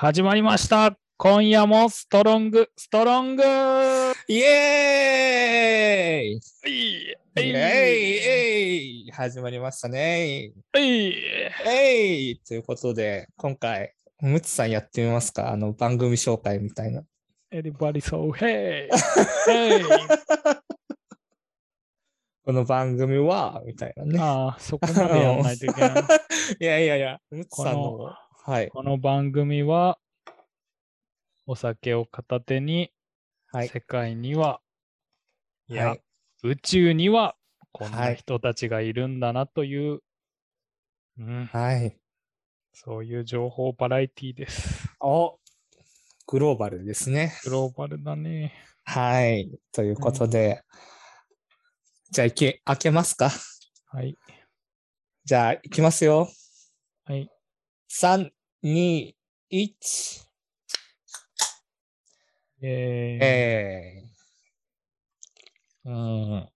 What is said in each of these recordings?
始まりました。今夜もストロング、ストロングイエーイいイエーイえい始まりましたね。いえいということで、今回、ムツさんやってみますか？あの番組紹介みたいな。Everybody so hey! hey! この番組は、みたいなね。ああ、そこまでやらないといけない。いやいやいや、ムツさんこの、はい。この番組は、お酒を片手に、はい。世界には、いや、はい宇宙には、こんはない人たちがいるんだなという、うん、はい。そういう情報バラエティです。おグローバルですね。グローバルだね。はい。ということで、じゃあ、いけ、開けますか？はい。じゃあ、いきますよ。はい。3、2、1。えーえー、うん。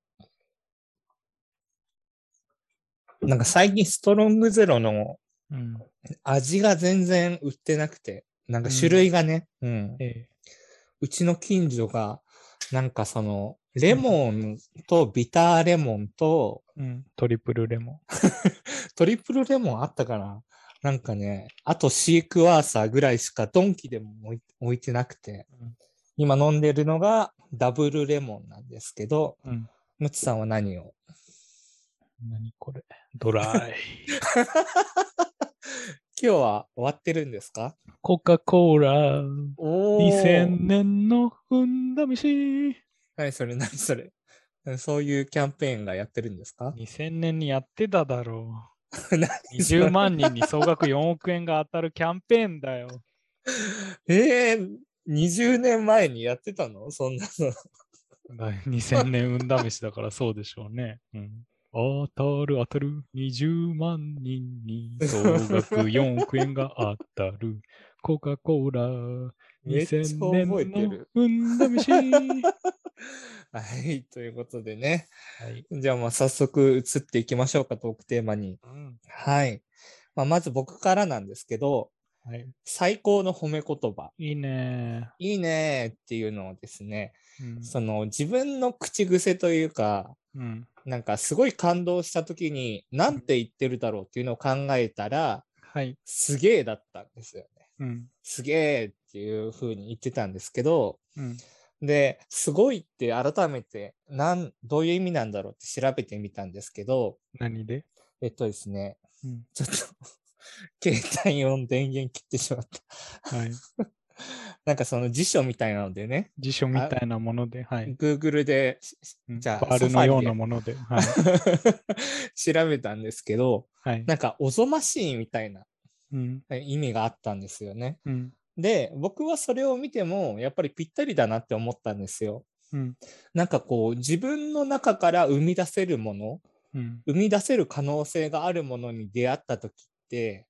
なんか最近ストロングゼロのうん味が全然売ってなくて、なんか種類がね、うん。えうちの近所が、なんかその、レモンとビターレモンと、ーうん、トリプルレモ トリプルレモンあったかななんかね、あとシークワーサーぐらいしかドンキでも置いてなくて、うん今飲んでるのがダブルレモンなんですけど、ン。うん。ムツさんは何を？何これドライ。今日は終わってるんですか？コカ・コーラ。お2000年のふんだ飯。何それ？何それ？そういうキャンペーンがやってるんですか？2000年にやってただろ何う。20万人に総額4億円が当たるキャンペーンだよ。えー、20年前にやってたの？そんなの。だ2000年運試しだからそうでしょうね。うん、当たる当たる20万人に総額4億円が当たるコカ・コーラめっちゃ2000年のる。運試し。ははい、ということでね。い。じゃあまあ早速移っていきましょうか、トークテーマに。うんはい。まあ、まず僕からなんですけど、はい、最高の褒め言葉。いいね。いいねーっていうのをですね、うんその自分の口癖というか、うんなんかすごい感動した時に、なんて言ってるだろうっていうのを考えたら、はい。すげえだったんですよね。うんすげえっていう風に言ってたんですけど、うんで、すごいって改めて、なん、どういう意味なんだろうって調べてみたんですけど、何で、えっとですね、うんちょっと、携帯用電源切ってしまった。はい、なんかその辞書みたいなのでね、辞書みたいなもので、はい。Google で、じゃあバールのようなもので、はい。調べたんですけど、はい。なんかおぞましいみたいなうん意味があったんですよね。うんで、僕はそれを見ても、やっぱりぴったりだなって思ったんですよ。うんなんかこう、自分の中から生み出せるもの、うん生み出せる可能性があるものに出会った時って、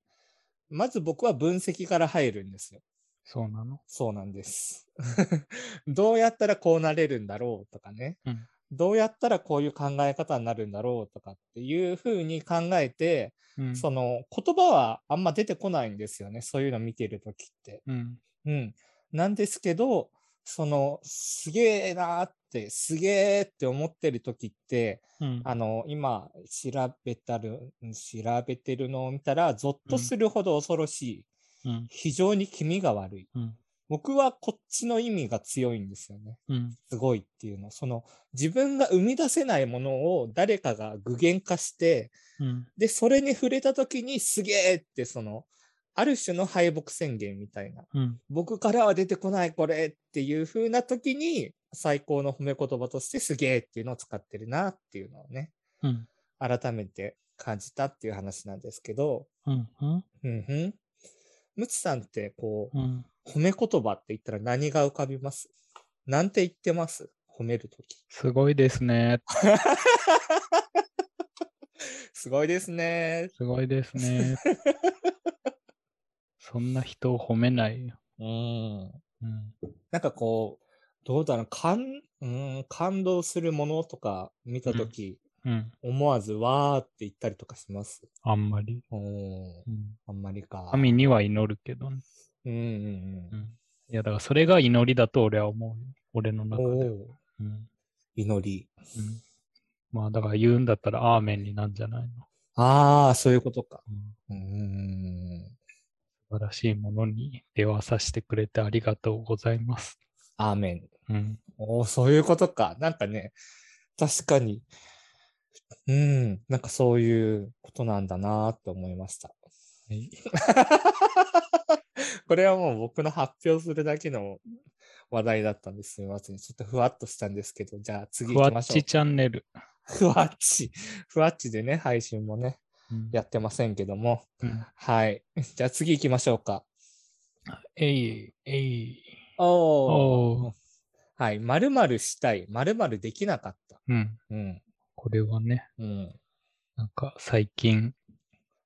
まず僕は分析から入るんですよ。そうなの？そうなんです。どうやったらこうなれるんだろうとかね。うんどうやったらこういう考え方になるんだろうとかっていうふうに考えて、うんその言葉はあんま出てこないんですよね。そういうの見てるときって。うんうん。なんですけど、その、すげえなーって、すげえって思ってるときって、うんあの、今、調べたる、調べてるのを見たら、ゾッとするほど恐ろしい。うん非常に気味が悪い。うん僕はこっちの意味が強いんですよね。うんすごいっていうの。その、自分が生み出せないものを誰かが具現化して、うんで、それに触れた時にすげえって、その、ある種の敗北宣言みたいな。うん僕からは出てこないこれっていう風な時に、最高の褒め言葉としてすげえっていうのを使ってるなっていうのをね、うん改めて感じたっていう話なんですけど、うんうんうん。むちさんってこう、うん褒め言葉って言ったら何が浮かびます？なんて言ってます？褒めるとき。すごいですね。すごいですね。すごいですね。そんな人を褒めないよ。うん。うんなんかこう、どうだろう、感、うん、感動するものとか見たとき、うん。思わずわーって言ったりとかします？あんまり。おーうんあんまりか。神には祈るけどね。うんうんうん。いや、だからそれが祈りだと俺は思うよ。俺のうん。中で。うん。祈り。うん。まあ、だから言うんだったらアーメンになんじゃないの。ああ、そういうことか。うん。うーん。素晴らしいものに出会わさせてくれてありがとうございます。アーメン。うん。おーそういうことか。なんかね、確かに。うん。なんかそういうことなんだなって思いました。はい。これはもう僕の発表するだけの話題だったんです。すみません。ちょっとふわっとしたんですけど、じゃあ次ふわ行きましょうっち。チャンネル。ふわっち。ふわっちでね、配信もね、うんやってませんけども。うんはい。じゃあ次行きましょうか。えい、えい。おおーはい。〇〇したい。〇〇できなかった。うん。うん。これはね、うん。なんか最近、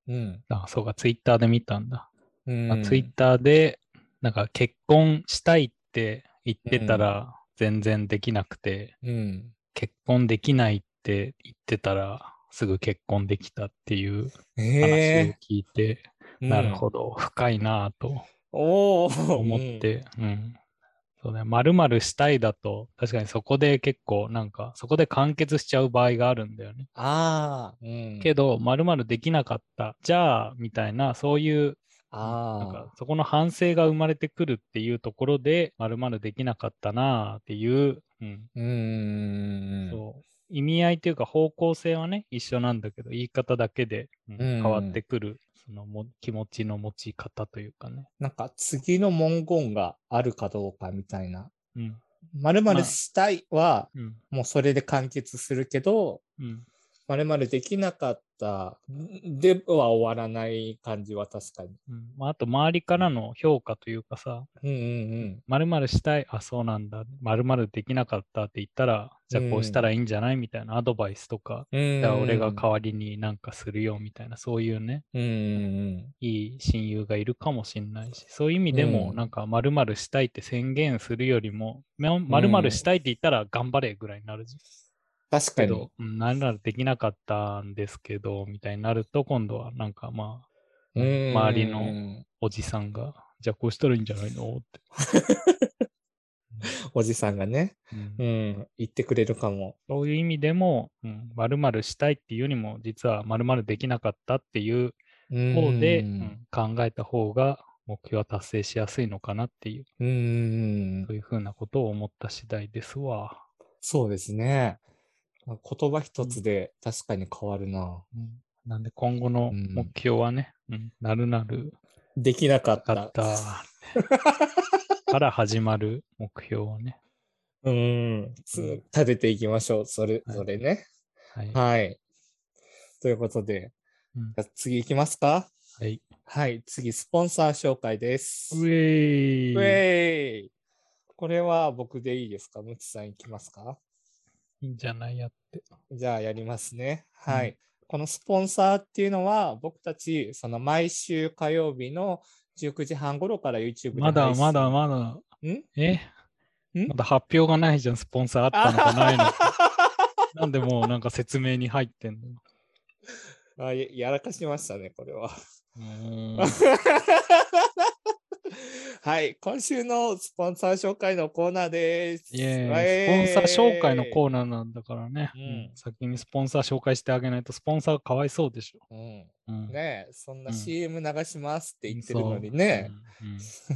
うん。あ、そうか、ツイッターで見たんだ。うん。まあツイッターで、なんか結婚したいって言ってたら全然できなくて、うん。結婚できないって言ってたらすぐ結婚できたっていう話をえ聞いて、えなるほど。ど、深いなぁと。思って、うん。そうね、〇〇したいだと、確かにそこで結構なんか、そこで完結しちゃう場合があるんだよね。ああ。うん。けど、〇〇できなかった、じゃあ、みたいな、そういうなんあかそこの反省が生まれてくるっていうところで、まるまるできなかったなあっていう、うんうーん。そう意味合いというか方向性はね、一緒なんだけど、言い方だけで、うんうん変わってくる、そのも気持ちの持ち方というかね。なんか次の文言があるかどうかみたいな。うん。〇まあ〇したいは、うん。もうそれで完結するけど、うん。〇〇できなかったでは終わらない感じは確かに。うんまあ、あと、周りからの評価というかさ、うんうんまるまるしたい、あ、そうなんだ、まるまるできなかったって言ったら、じゃあこうしたらいいんじゃないみたいなアドバイスとか、うん。うんじゃあ俺が代わりになんかするよみたいな、そういうね、うんうんいい親友がいるかもしれないし、そういう意味でも、うんなんか、まるしたいって宣言するよりも、まるまるしたいって言ったら頑張れぐらいになるじゃん。確かにけど。、うんならできなかったんですけど、みたいになると、今度はなんかまあ、うん周りのおじさんが、じゃあこうしたらいいんじゃないの？って。おじさんがね、うんうん、言ってくれるかも。そういう意味でも、まるまるしたいっていうよりも、実はまるまるできなかったっていう方で、ううんん考えた方が目標は達成しやすいのかなっていう、うんそういうふうなことを思った次第ですわ。そうですね。言葉一つで確かに変わるな。うんなんで今後のうん目標はね、うんなるなるできなかっ。たたから始まる目標をね。うん。立てていきましょう。それ、はいそれね。はい。はい。ということで、うんじゃあ次行きますか？はい。はい。次、スポンサー紹介です。うえーウェイこれは僕でいいですか？ムチさん行きますか？いいんじゃないやって。じゃあやりますね。はい。このスポンサーっていうのは、僕たち、その毎週火曜日の19時半頃から YouTube でまだまだまだ。ん？え？ん？まだ発表がないじゃん、スポンサーあったのかないの？か。なんでもうなんか説明に入ってんの？よ。あややらかしましたね、これは。はい、今週のスポンサー紹介のコーナーです。イエスポンサー紹介のコーーナーなんだからね、うんうん先にスポンサー紹介してあげないとスポンサーがかわいそうでしょ。うんうん、ねえ、そんなうん CM 流しますって言ってるのにね、う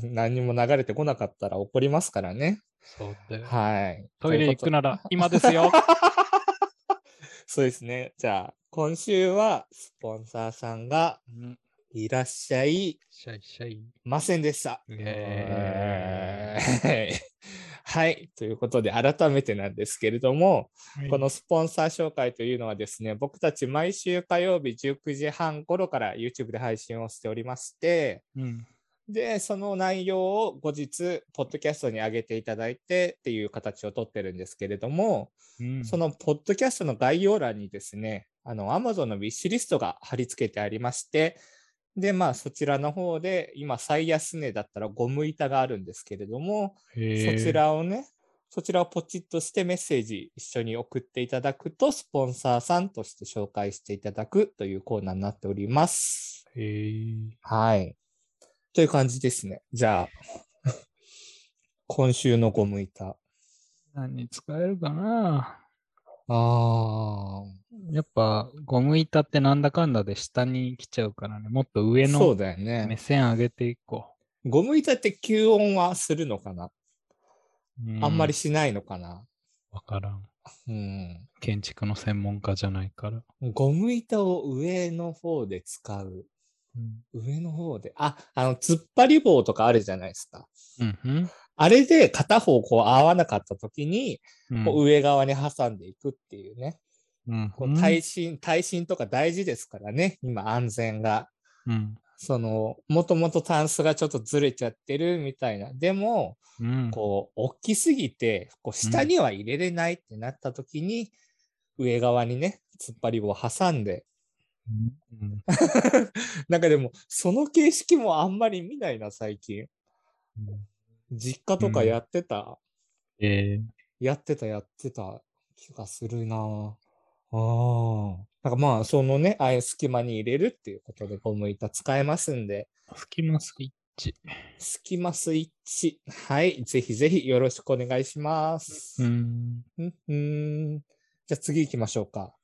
んうん 何にも流れてこなかったら怒りますからね。そうだよ。はい。トイレ行くななら今ですよ。そうですね。じゃあ、今週はスポンサーさんがうんいらっしゃいシャイシャイ。ませんでした。はい。ということで、改めてなんですけれども、ーイこのスポンサー紹介というのはですね、僕たち毎週火曜日19時半頃から YouTube で配信をしておりまして、うんで、その内容を後日、ポッドキャストに上げていただいてっていう形をとってるんですけれども、うんそのポッドキャストの概要欄にですね、あの、Amazon のウィッシュリストが貼り付けてありまして、で、まあ、そちらの方で、今、最安値だったらゴム板があるんですけれども、そちらをね、そちらをポチッとしてメッセージ一緒に送っていただくと、スポンサーさんとして紹介していただくというコーナーになっております。へーはい。という感じですね。じゃあ、今週のゴム板。何に使えるかな？あやっぱゴム板ってなんだかんだで下に来ちゃうからね。もっと上のだよ目ね。線上げていこゴム板って吸音はするのかな、う。あんまりうしないのかな？わからん。うん。建築の専門家じゃないから。ゴム板を上の方で使う。上の方で。あ、あの、突っ張り棒とかあるじゃないですか。うん。うんあれで片方こう合わなかった時に、うん。こう上側に挟んでいくっていうね。うんこう耐震、耐震とか大事ですからね。今安全が。うん。その、もともとタンスがちょっとずれちゃってるみたいな。でも、うん。こう、大きすぎて、こう、下には入れれないってなった時に、上側にね、突っ張り棒を挟んで。うん なんかでも、その形式もあんまり見ないな、最近。うん実家とかやってた、えーやってた、やってた気がするなああ。なんかまあ、そのね、ああいう隙間に入れるっていうことでゴム板使えますんで、隙間スイッチ。隙間スイッチ。はい。ぜひぜひよろしくお願いします。うん。うん、うん。じゃあ次行きましょうか。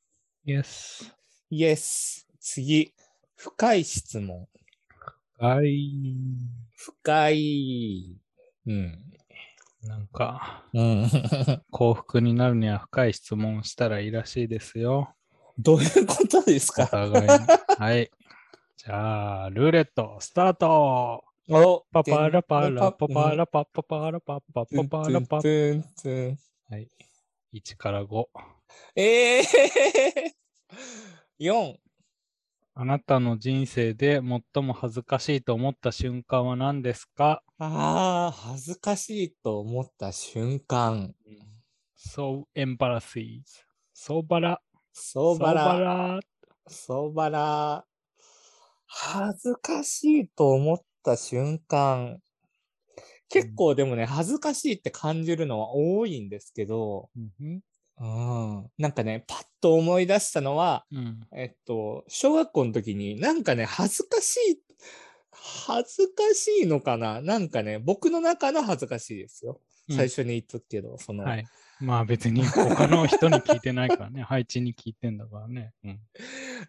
Yes. イエス。次。深い質問。はい。深い。うん。なんか、うん。幸福になるには深い質問をしたらいいらしいですよ。どういうことですおか互いに。はい。じゃあ、ルーレット、スタートおパパラパラパパラパパパラパパパパラパトゥントゥントゥンはい。1から5。ええー、!4。あなたの人生で最も恥ずかしいと思った瞬間は何ですか？ああ、恥ずかしいと思った瞬間。?So embarrassing. そばら。そうばら。ら。そうばら。恥ずかしいと思った瞬間。結構でもね、恥ずかしいって感じるのは多いんですけど、うんうん、なんかね、パッと思い出したのは、うん。えっと、小学校の時になんかね、恥ずかしい、恥ずかしいのかな？なんかね、僕の中の恥ずかしいですよ。うん最初に言っとくけど、その、はい。まあ別に他の人に聞いてないからね。配置に聞いてんだからね。うん。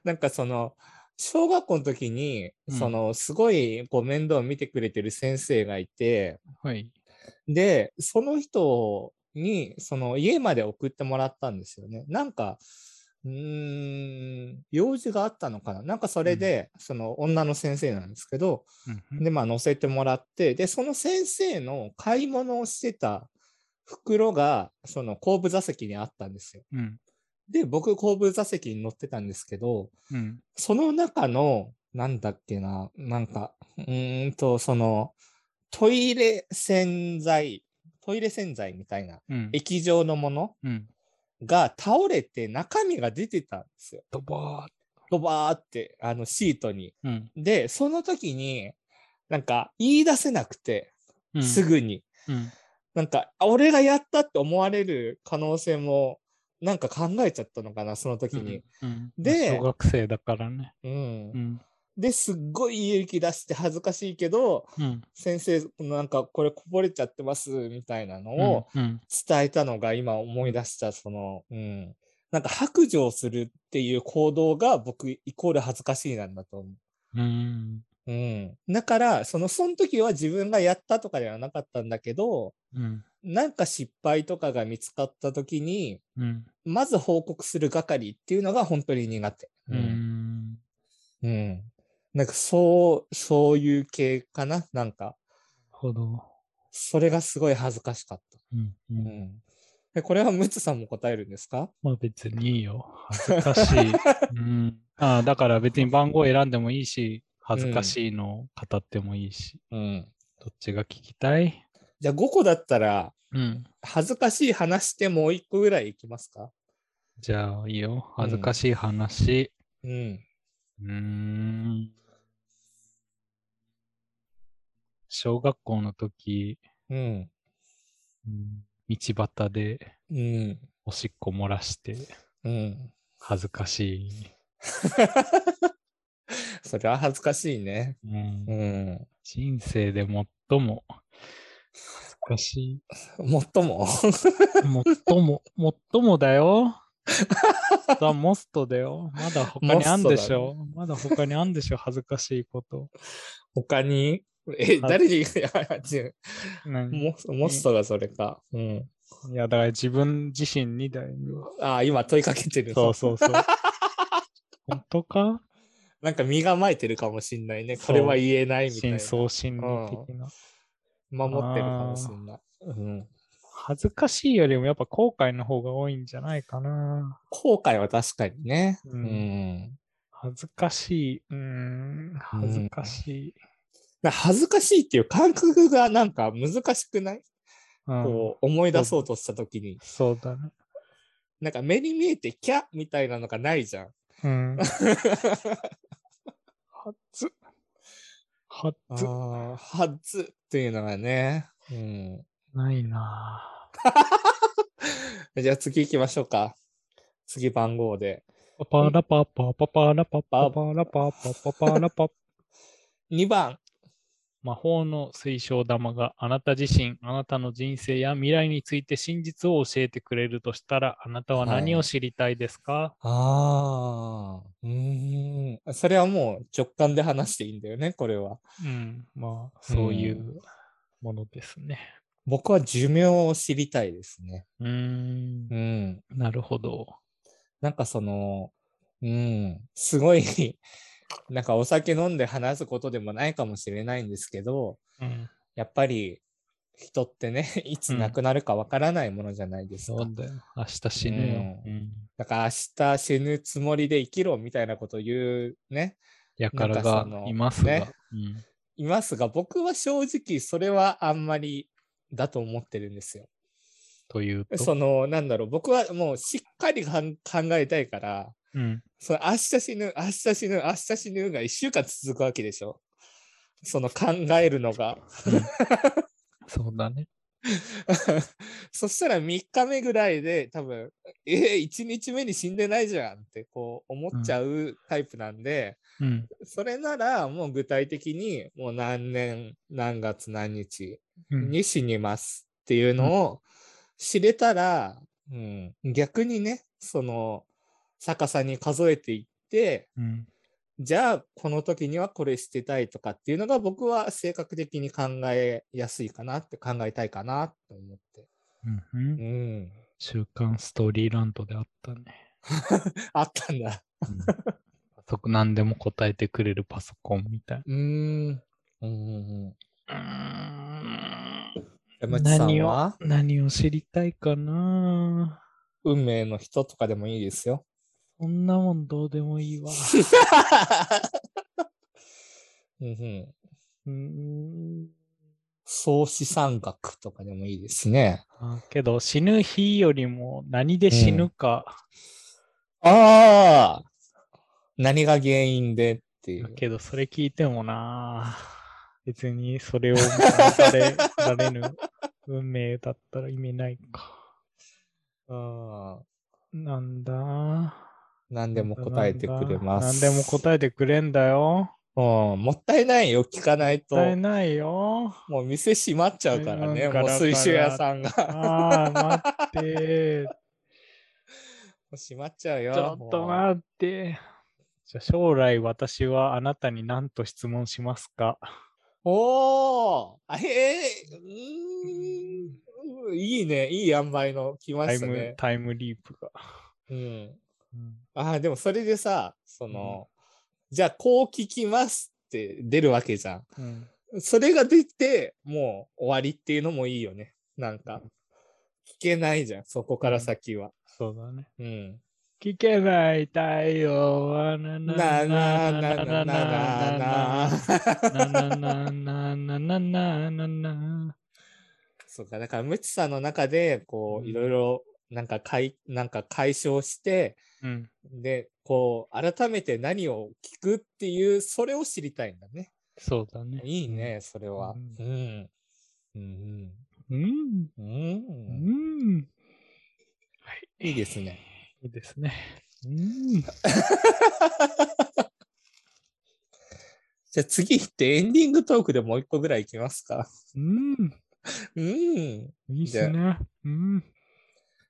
なんかその、小学校の時に、うんその、すごいこう面倒を見てくれてる先生がいて、はい。で、その人に、その家まで送ってもらったんですよね。なんか、うーん、用事があったのかななんかそれで、その女の先生なんですけど、うんで、まあ乗せてもらって、で、その先生の買い物をしてた袋が、その後部座席にあったんですよ。うん。で、僕後部座席に乗ってたんですけど、うん。その中の、なんだっけな、なんか、うーんと、その、トイレ洗剤、トイレ洗剤みたいなうん。液状のものうん。が倒れて中身が出てたんですよ。ドバドバーって、あのシートに。ーうん。で、その時に、なんか言い出せなくて、うん。すぐに。うん。なんか、あ俺がやったって思われる可能性も、なんか考えちゃったのかな、その時に。うん。で小学生だからね。うんうん。で、すっごい勇気出して恥ずかしいけど、うん。先生、なんかこれこぼれちゃってますみたいなのうんをうん。伝えたのが今思い出した、その、うん。なんか白状するっていう行動が僕イコール恥ずかしいなんだと思うん。う。うん。だから、その、その時は自分がやったとかではなかったんだけど、うん。なんか失敗とかが見つかった時に、うん。まず報告する係っていうのが本当に苦手。う。ん。うん。なんかそう、そういう系かな？なんか、なるほど。それがすごい恥ずかしかった。うん。う。うんん。でこれはムツさんも答えるんですか？まあ別にいいよ。恥ずかしい。うん。ああ、だから別に番号選んでもいいし、恥ずかしいのを語ってもいいし。うん。どっちが聞きたい？じゃあ5個だったら、うん。恥ずかしい話してもう1個ぐらいいきますか？じゃあいいよ。恥ずかしい話。うん。うーん。小学校の時、うん。うん道端でうん。おしっこ漏らしてうん。恥ずかしい。それは恥ずかしいね。うんうん。人生で最も恥ずかしい。最も？最も、最もだよ。ザ・モストだよ。まだ他にあんでしょ。まだ他にあんでしょ、恥ずかしいこと。他に？え、はい誰に、いモモストがそれか。うん。いや、だから自分自身にだよ。ああ、今問いかけてる。そうそうそう。本当か？なんか身構えてるかもしんないね。これは言えないみたいな。深層心理的な。守ってるかもしんない。うん。恥ずかしいよりもやっぱ後悔の方が多いんじゃないかな。後悔は確かにね。ううんん。恥ずかしい。うーん、恥ずかしい。な恥ずかしいっていう感覚がなんか難しくない、うん、こう思い出そうとしたときに。そうだね。なんか目に見えてキャッみたいなのがないじゃん。うん。はず。はず。はずっていうのがね。うん。ないな じゃあ次行きましょうか。次番号で。ぁ。パパラパパパパラパパパラパパパパラパ。2番。魔法の水晶玉があなた自身、あなたの人生や未来について真実を教えてくれるとしたら、あなたは何を知りたいですか、ああ、うーん。それはもう直感で話していいんだよね、これは。うん、まあ、そういうものですね。僕は寿命を知りたいですね。うーんう、ん。なるほど。なんかその、うん、すごい、なんかお酒飲んで話すことでもないかもしれないんですけど、うん、やっぱり人ってね、いつ亡くなるかわからないものじゃないですか。そうだよ。明日死ぬよ。うんだから明日死ぬつもりで生きろみたいなことを言うね、やからがのいますが、ねうんいますが、僕は正直それはあんまりだと思ってるんですよ。というと？その、なんだろう、僕はもうしっかり考えたいから、うん、その明日死ぬ、明日死ぬ、明日死ぬが1週間続くわけでしょ。その考えるのが。そうだね。そしたら3日目ぐらいで多分、えー、1日目に死んでないじゃんってこう思っちゃうタイプなんで、うん、それならもう具体的にもう何年何月何日うん、に死にますっていうのを知れたら、うん、逆にねその逆さに数えていってうん、じゃあこの時にはこれしてたいとかっていうのが僕は性格的に考えやすいかなって考えたいかなと思って。うん、う。うんん。週刊ストーリーランドであったね。あったんだ。うん、パソコン何でも答えてくれるパソコンみたいな。うーん。うんうんうん。うーん山内さん何をは何を知りたいかな運命の人とかでもいいですよ。そんなもんどうでもいいわ。うんうん、総資産額とかでもいいですね。あけど死ぬ日よりも何で死ぬか、ああ何が原因でっていう。けどそれ聞いてもな別にそれをされられぬ 運命だったら意味ないか。うんなんだ何でも答えてくれます。何でも答えてくれんだよ。うん、もったいないよ、聞かないと。もったいないよ。もう店閉まっちゃうからね、うんもう水晶屋さんが。ああ、待って。もう閉まっちゃうよ。ちょっと待って。じゃあ将来私はあなたに何と質問しますか？おーあへえうーんいいね、いい塩梅の来まタイムしたね。タイムリープが。うん。うんああ、でもそれでさ、その、じゃあこう聞きますって出るわけじゃうんん。それが出て、もう終わりっていうのもいいよね。なんか、聞けないじゃん、そこから先は。そうだね。うん。聞けない太陽はななななななななな。なななななななななそうか、だから、ムチさんの中で、こう、うんいろいろ、なんか、かい、なんか解消して、うん。で、こう、改めて何を聞くっていう、それを知りたいんだね。そうだね。いいね、それは。ううん。うん。うん。うん。ううん。ん。はい。いいですね。いいですね。うん。じゃあ次行ってエンディングトークでもう一個ぐらい行きますか。うん。うん。いいっすね。うん。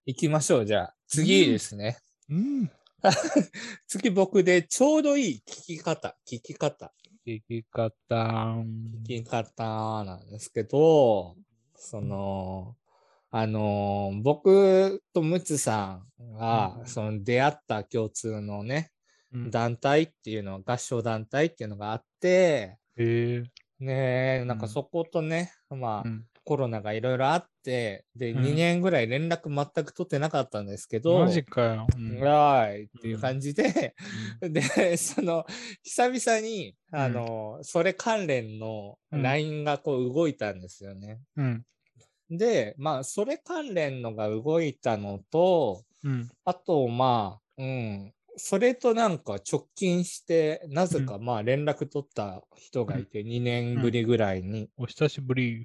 行きましょう、じゃあ。次ですね。うん。次僕でちょうどいい聞き方、聞き方、聞き方。聞き方なんですけど、その、あのー僕とムツさんがう、んその出会った共通のね、うん団体っていうの、合唱団体っていうのがあって、へえ。ねえ、なんかうんそことね、まあ、うん。コロナがいろいろあって、で、うん2年ぐらい連絡全く取ってなかったんですけど、マジかよ。うんいっていう感じで、で、その、久々に、あの、それ関連のうん LINE がこう動いたんですよね。うん。で、まあ、それ関連のが動いたのと、うん。あと、まあ、うん、それとなんか直近して、なぜかまあ連絡取った人がいて、2年ぶりぐらいに、お久しぶり。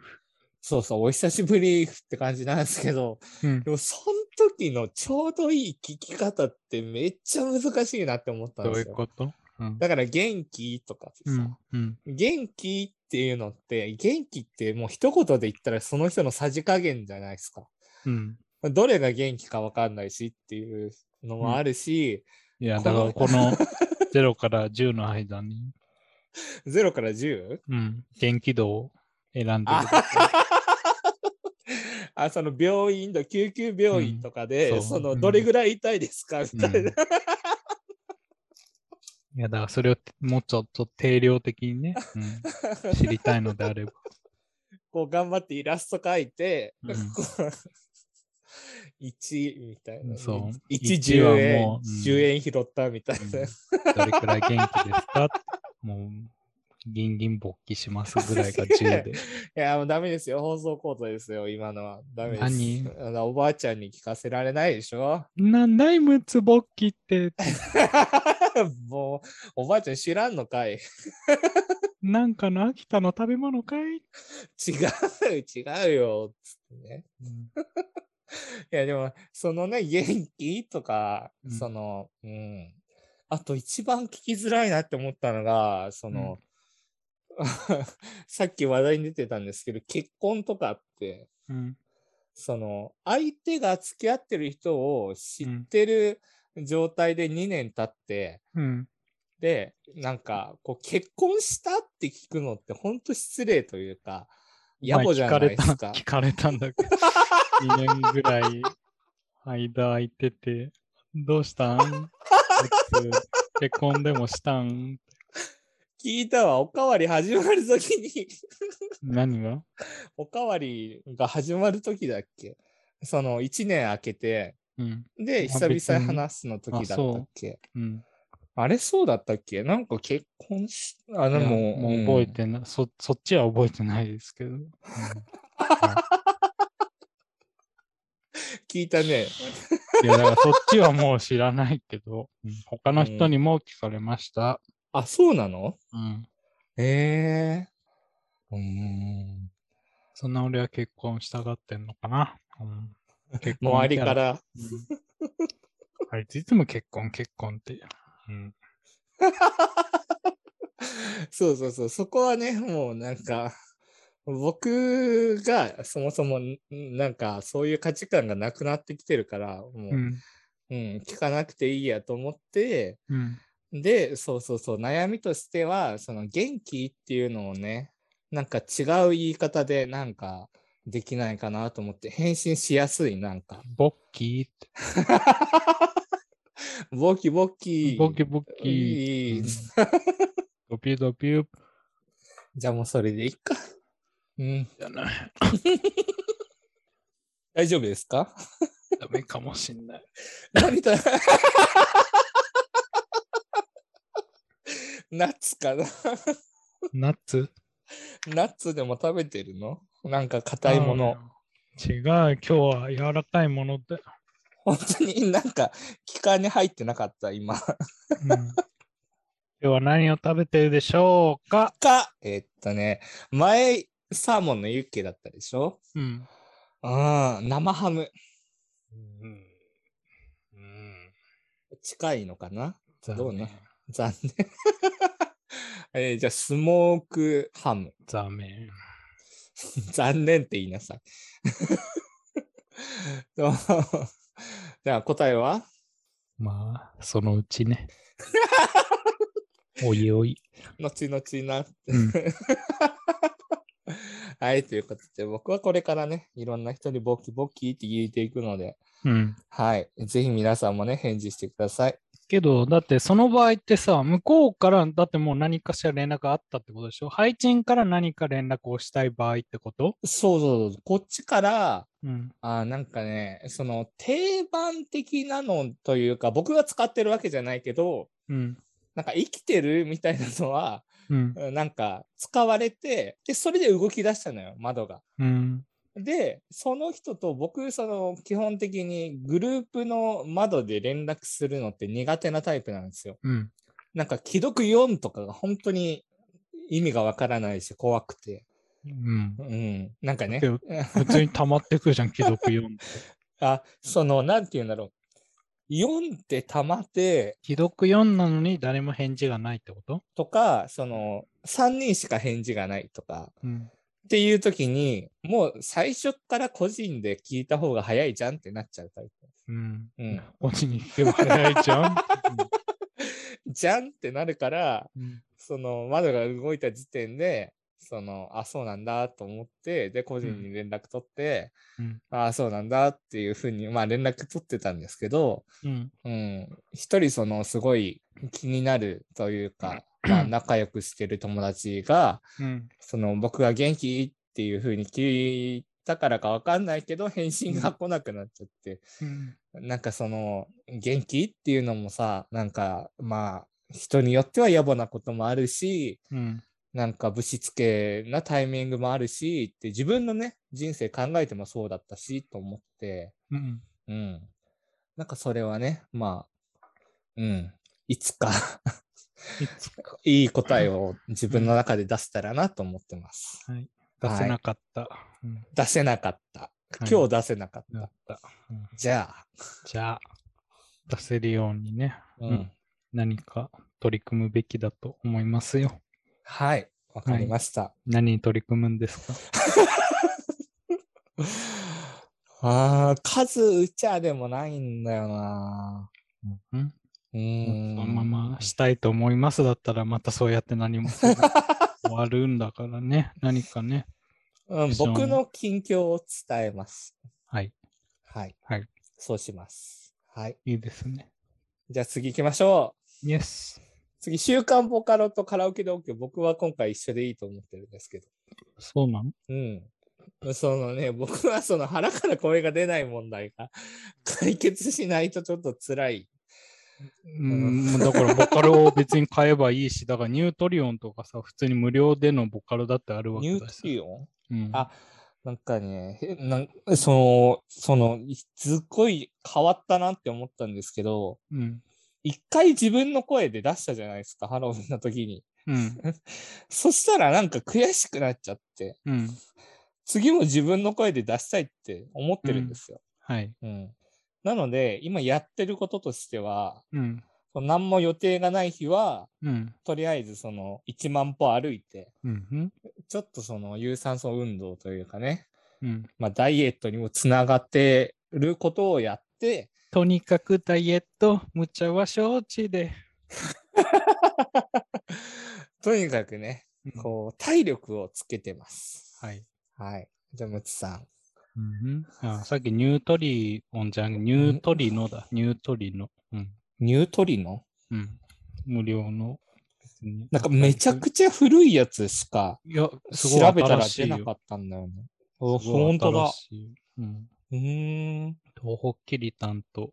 そうそう、お久しぶりって感じなんですけど、うんで。もその時のちょうどいい聞き方ってめっちゃ難しいなって思ったんどうですよ。いうこと？うん。だから元気とかさ、うん。うん。元気っていうのって、元気ってもう一言で言ったらその人のさじ加減じゃないですか。うん。どれが元気かわかんないしっていうのもあるし、いや、だからこの0から10の間に、0から 10? うん。元気度を選んでる。あ。あその病院の救急病院とかで、うん。そのうんどれぐらい痛いですか？みたいな、いや、だからそれをもうちょっと定量的にね、うん、知りたいのであれば。こう頑張ってイラスト描いて、うん。こう1みたいな。そう。1、一は10円、もううん。10円拾ったみたいな。うん。どれくらい元気ですか？もう、ギンギン勃起しますぐらいが10で。いや、もうダメですよ。放送コードですよ、今のは。ダメです。何？あのおばあちゃんに聞かせられないでしょ？なんだい、ムツ勃起って。もう、おばあちゃん知らんのかい？なんかの秋田の食べ物かい、違う、違うよ。つってね。いや、でも、そのね、元気とか、うんその、うん。あと、一番聞きづらいなって思ったのが、その、さっき話題に出てたんですけど、結婚とかって、うんその、相手が付き合ってる人を知ってる状態で2年経って、うん。で、なんか、こう、結婚したって聞くのって、ほんと失礼というか、野暮じゃないですか。聞かれたんだけど、2年ぐらい間空いてて、どうしたん？結婚でもしたん？聞いたわ、おかわり始まるときに、何が？おかわりが始まるときだっけ？その、1年空けて、うん。で、あ久別に々話すの時だったっけ？うん。あれそうだったっけ？なんか結婚し、あ、でいやも、もううん覚えてない、そ。そっちは覚えてないですけど。うん 聞いたね。いや、だからそっちはもう知らないけど、うん他の人にも聞かれました。あ、そうなの？うん。へえうーん。そんな俺は結婚したがってんのかな？うん、結婚周りか。ら、うんあいついつも結婚、結婚って。うん。そうそうそう、そこはね、もうなんか、僕がそもそもんなんかそういう価値観がなくなってきてるから、もう、ううん、ん。聞かなくていいやと思って、うん。で、そうそうそう、悩みとしては、その元気っていうのをね、なんか違う言い方でなんかできないかなと思って、返信しやすい、なんか。ボッキーって。ボキボキ。ボキボキドピュドピュじゃあもうそれでいいか。うん。じゃない。大丈夫ですか？ダメかもしんない。何だナッツかな？ナッツ？ナッツでも食べてるの？なんか硬いもの。。違う、今日は柔らかいもので。本当になんか気管に入ってなかった、今。うん、今日は何を食べてるでしょうか？か、えっとね、前、サーモンのユッケだったでしょ？うん。ああ、生ハム。うん。うん。近いのかな？どうね。残念。えーじゃあ、スモークハム。ザーメン。残念って言いなさい。とじゃあ、答えは？まあ、そのうちね。おいおい。後々な。うん。はい、ということで、僕はこれからね、いろんな人にボキボキって言っていくので、うん。はい。ぜひ皆さんもね、返事してください。けど、だってその場合ってさ、向こうからだってもう何かしら連絡があったってことでしょ？配信から何か連絡をしたい場合ってこと？そうそうそう。こっちから、うん。あーなんかね、その定番的なのというか、僕が使ってるわけじゃないけど、うん。なんか生きてるみたいなのは、うん。うんなんか使われて、で、それで動き出したのよ、窓が。うん。で、その人と僕、その基本的にグループの窓で連絡するのって苦手なタイプなんですよ。うん。なんか既読4とかが本当に意味がわからないし怖くて。うん。うん。なんかね普通に溜まってくじゃん、既読読んで。あ、その、なんて言うんだろう。4って溜まって既読読んなのに誰も返事がないってこと？とか、その、3人しか返事がないとか、うん。っていう時に、もう最初から個人で聞いた方が早いじゃんってなっちゃうタイプ。うん。うん。こっちに行けば早いじゃ ん？じゃんってなるから、うん。その窓が動いた時点で、その、あ、そうなんだと思って、で、個人に連絡取って、うん。あ、そうなんだっていうふうに、まあ連絡取ってたんですけど、うん。うん、一人そのすごい気になるというか、まあ、仲良くしてる友達が、うん。その僕が元気っていうふうに聞いたからかわかんないけど、返信が来なくなっちゃって、うん。なんかその元気っていうのもさ、なんかまあ人によっては野暮なこともあるし、うん。なんかぶしつけなタイミングもあるしって自分のね、人生考えてもそうだったしと思って、うん。うん。なんかそれはね、まあ、うん。いつかい。いい答えを自分の中で出せたらなと思ってます。はい。出せなかった。うん。出せなかった。はい今日出せなかった。なった。うんじゃあ、じゃあ、出せるようにね、うん。うん何か取り組むべきだと思いますよ。はい。わかりました。何に取り組むんですか？ああ、数うちゃでもないんだよな。うん。うん。のまましたいと思いますだったら、またそうやって何も 終わるんだからね。何かね。うん、僕の近況を伝えます。はい。はい。はい。そうします。はい。いいですね。じゃあ次行きましょう。イエス。次、週刊ボカロとカラオケで OK。僕は今回一緒でいいと思ってるんですけど。そうなの？うん。そのね、僕はその腹から声が出ない問題が解決しないとちょっと辛い。うん、だからボカロを別に買えばいいし、だからニュートリオンとかさ、普通に無料でのボカロだってあるわニュート。リオン？うん、あなんかね、へなんその、その、すっごい変わったなって思ったんですけど、うん。一回自分の声で出したじゃないですか、ハロウィンの時に。うん。そしたらなんか悔しくなっちゃって、うん。次も自分の声で出したいって思ってるんですよ。はい。うん。なので、今やってることとしては、うん。何も予定がない日は、うん。とりあえずその1万歩歩いて、うん。ちょっとその有酸素運動というかね、うん。まあダイエットにもつながってることをやって、とにかくダイエット、無茶は承知で。とにかくね、うんこう、体力をつけてます。はい。はい。じゃあ、むつさん。うん、あさっきニュートリオンじゃん、ニュートリノだ。ニュートリノ。うん。ニュートリノ？うん。無料の。なんかめちゃくちゃ古いやつしかいや、すごい調べたら出なかったんだよね。ほんとだうん。うーん。東北キリタンと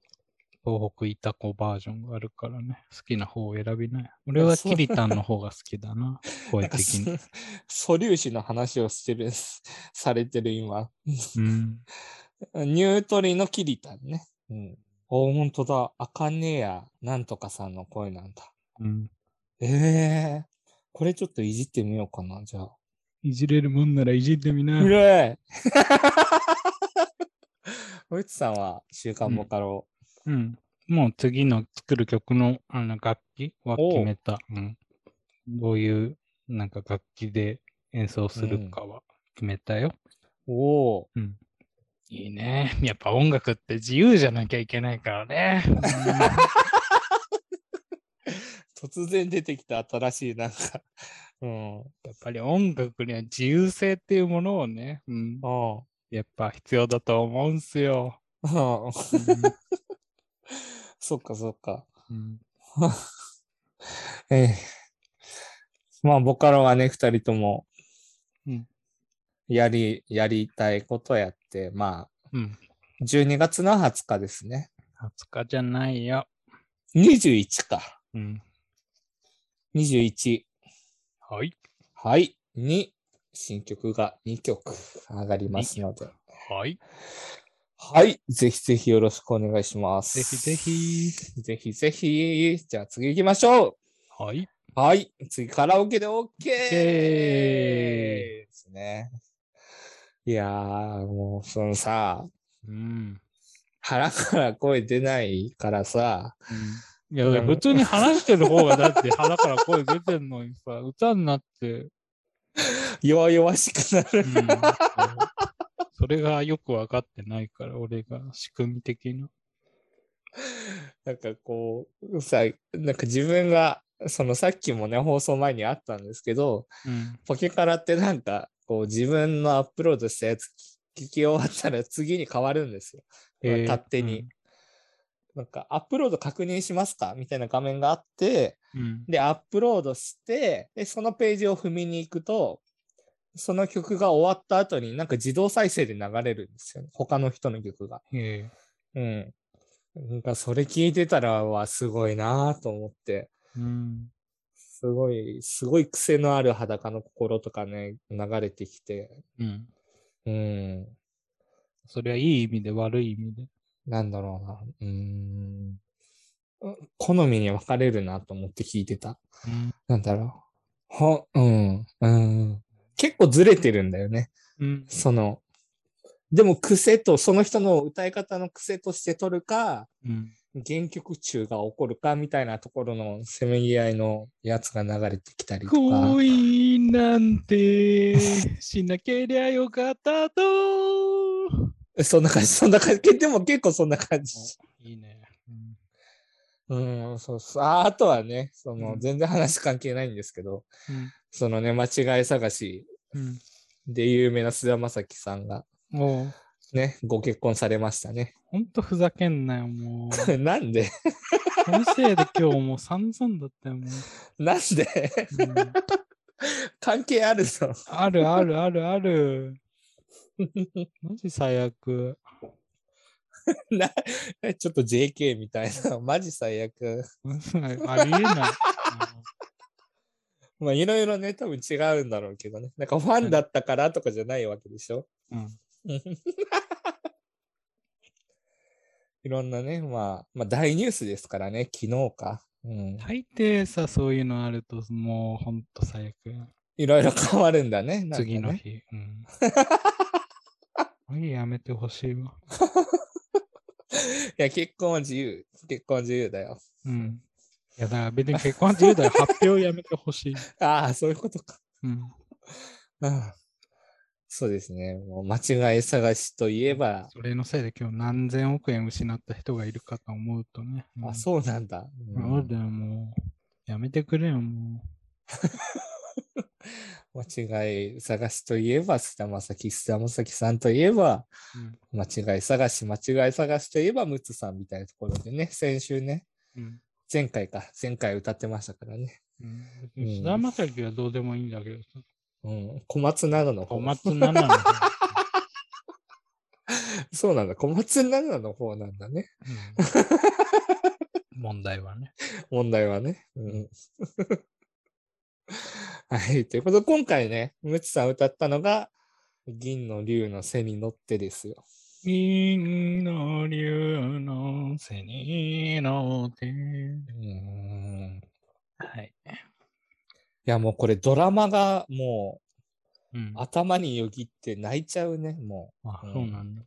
東北イタコバージョンがあるからね。好きな方を選びない。俺はキリタンの方が好きだな。な 声的に。そ素粒子の話をしてる、されてる今。うん。ニュートリノキリタンね。うん。お、ほんとだ。あかねや、なんとかさんの声なんだ。うん。ええこれちょっといじってみようかな、じゃあ。いじれるもんならいじってみな。うれいおいつさんは週刊ボカロ。うん。もう次の作る曲のあの楽器は決めた。うん。どういうなんか楽器で演奏するかは決めたよ。おお。うん。いいね。やっぱ音楽って自由じゃなきゃいけないからね。突然出てきた新しいなんか。うん。やっぱり音楽には自由性っていうものをね、うん、あやっぱ必要だと思うんすよ。あ。そっかそっか。うん ええ。まあ、ボカロはね、二人ともうん、やり、やりたいことやって、まうん。あ、12月の20日ですね。20日じゃないよ。21か。うん。21。はい。はい。に、新曲が2曲上がりますので。はい。はい。ぜひぜひよろしくお願いします。ぜひぜ。ひ。ぜひぜひ。じゃあ次行きましょう。はい。はい。次カラオケで OK! ケーですね。いやー、もうそのさ、うん。腹から声出ないからさ、いや、普通に話してる方がだって 腹から声出てんのにさ、歌になって、弱々しくなる。うん、それがよくわかってないから、俺が仕組み的な。なんかこう、さ、なんか自分が、そのさっきもね、放送前にあったんですけど、うん。ポケカラってなんか、こう自分のアップロードしたやつ聞き終わったら次に変わるんですよ。えー勝手に。なんか、アップロード確認しますか？みたいな画面があって、うん。で、アップロードして、で、そのページを踏みに行くと、その曲が終わった後になんか自動再生で流れるんですよね。他の人の曲が。えうん。なんかそれ聞いてたらはすごいなぁと思って、えうん。すごい、すごい癖のある裸の心とかね、流れてきて、うん。うん。それはいい意味で悪い意味で。なんだろうな。うーん。好みに分かれるなと思って聞いてた。うん。なんだろう。ほ、うん、うん。結構ずれてるんだよね。うん。その、でも癖と、その人の歌い方の癖として取るか、うん。原曲中が起こるかみたいなところのせめぎ合いのやつが流れてきたりとか。恋なんてしなけりゃよかったと。そんな感じ、そんな感じ。でも結構そんな感じ。いいね。うん、そうそう。ああとはね、その、うん全然話関係ないんですけど、うん。そのね、間違い探しうん。で有名な菅田将暉さんがもう、ね、ご結婚されましたね。ほんとふざけんなよ、もう。なんで？そのせいで今日もう散々だったよ、もなんで？う。うん関係あるのあるあるあるある。マジ最悪。なちょっと JK みたいな。マジ最悪。ありえない。まあいろいろね、多分違うんだろうけどね。なんかファンだったからとかじゃないわけでしょ？うん。いろんなね、まあ、まあ大ニュースですからね、昨日か。うん。大抵さ、そういうのあると、もうほんと最悪。いろいろ変わるんだね。ね次の。日。うん。やめてほしいわ。いや、結婚は自由。結婚は自由だよ。うん。いや、だから別に結婚は自由だよ。発表やめてほしい。ああ、そういうことか。うん。うんそうですね。もう間違い探しといえば、それのせいで今日何千億円失った人がいるかと思うとね。あ、そうなんだ。うんそうだよ、もう。やめてくれよ、も 間違い探しといえば、菅田将暉、菅田将暉さんといえば、う。うん。間違い探し、間違い探しといえば、ムツさんみたいなところでね、先週ね、うん。前回か、前回歌ってましたからね。うん。菅田将暉はどうでもいいんだけどさ。うん、小松菜奈の方小。松菜奈の方。そうなんだ、小松菜奈の方なんだね。うん問題はね。問題はね。うん。はい。ということで、今回ね、ムツさん歌ったのが、銀の竜の背に乗ってですよ。銀の竜の背に乗って。うーん。いはい。や、もうこれドラマがもうんう。頭によぎって泣いちゃうね、もあ、うんそうなんだ。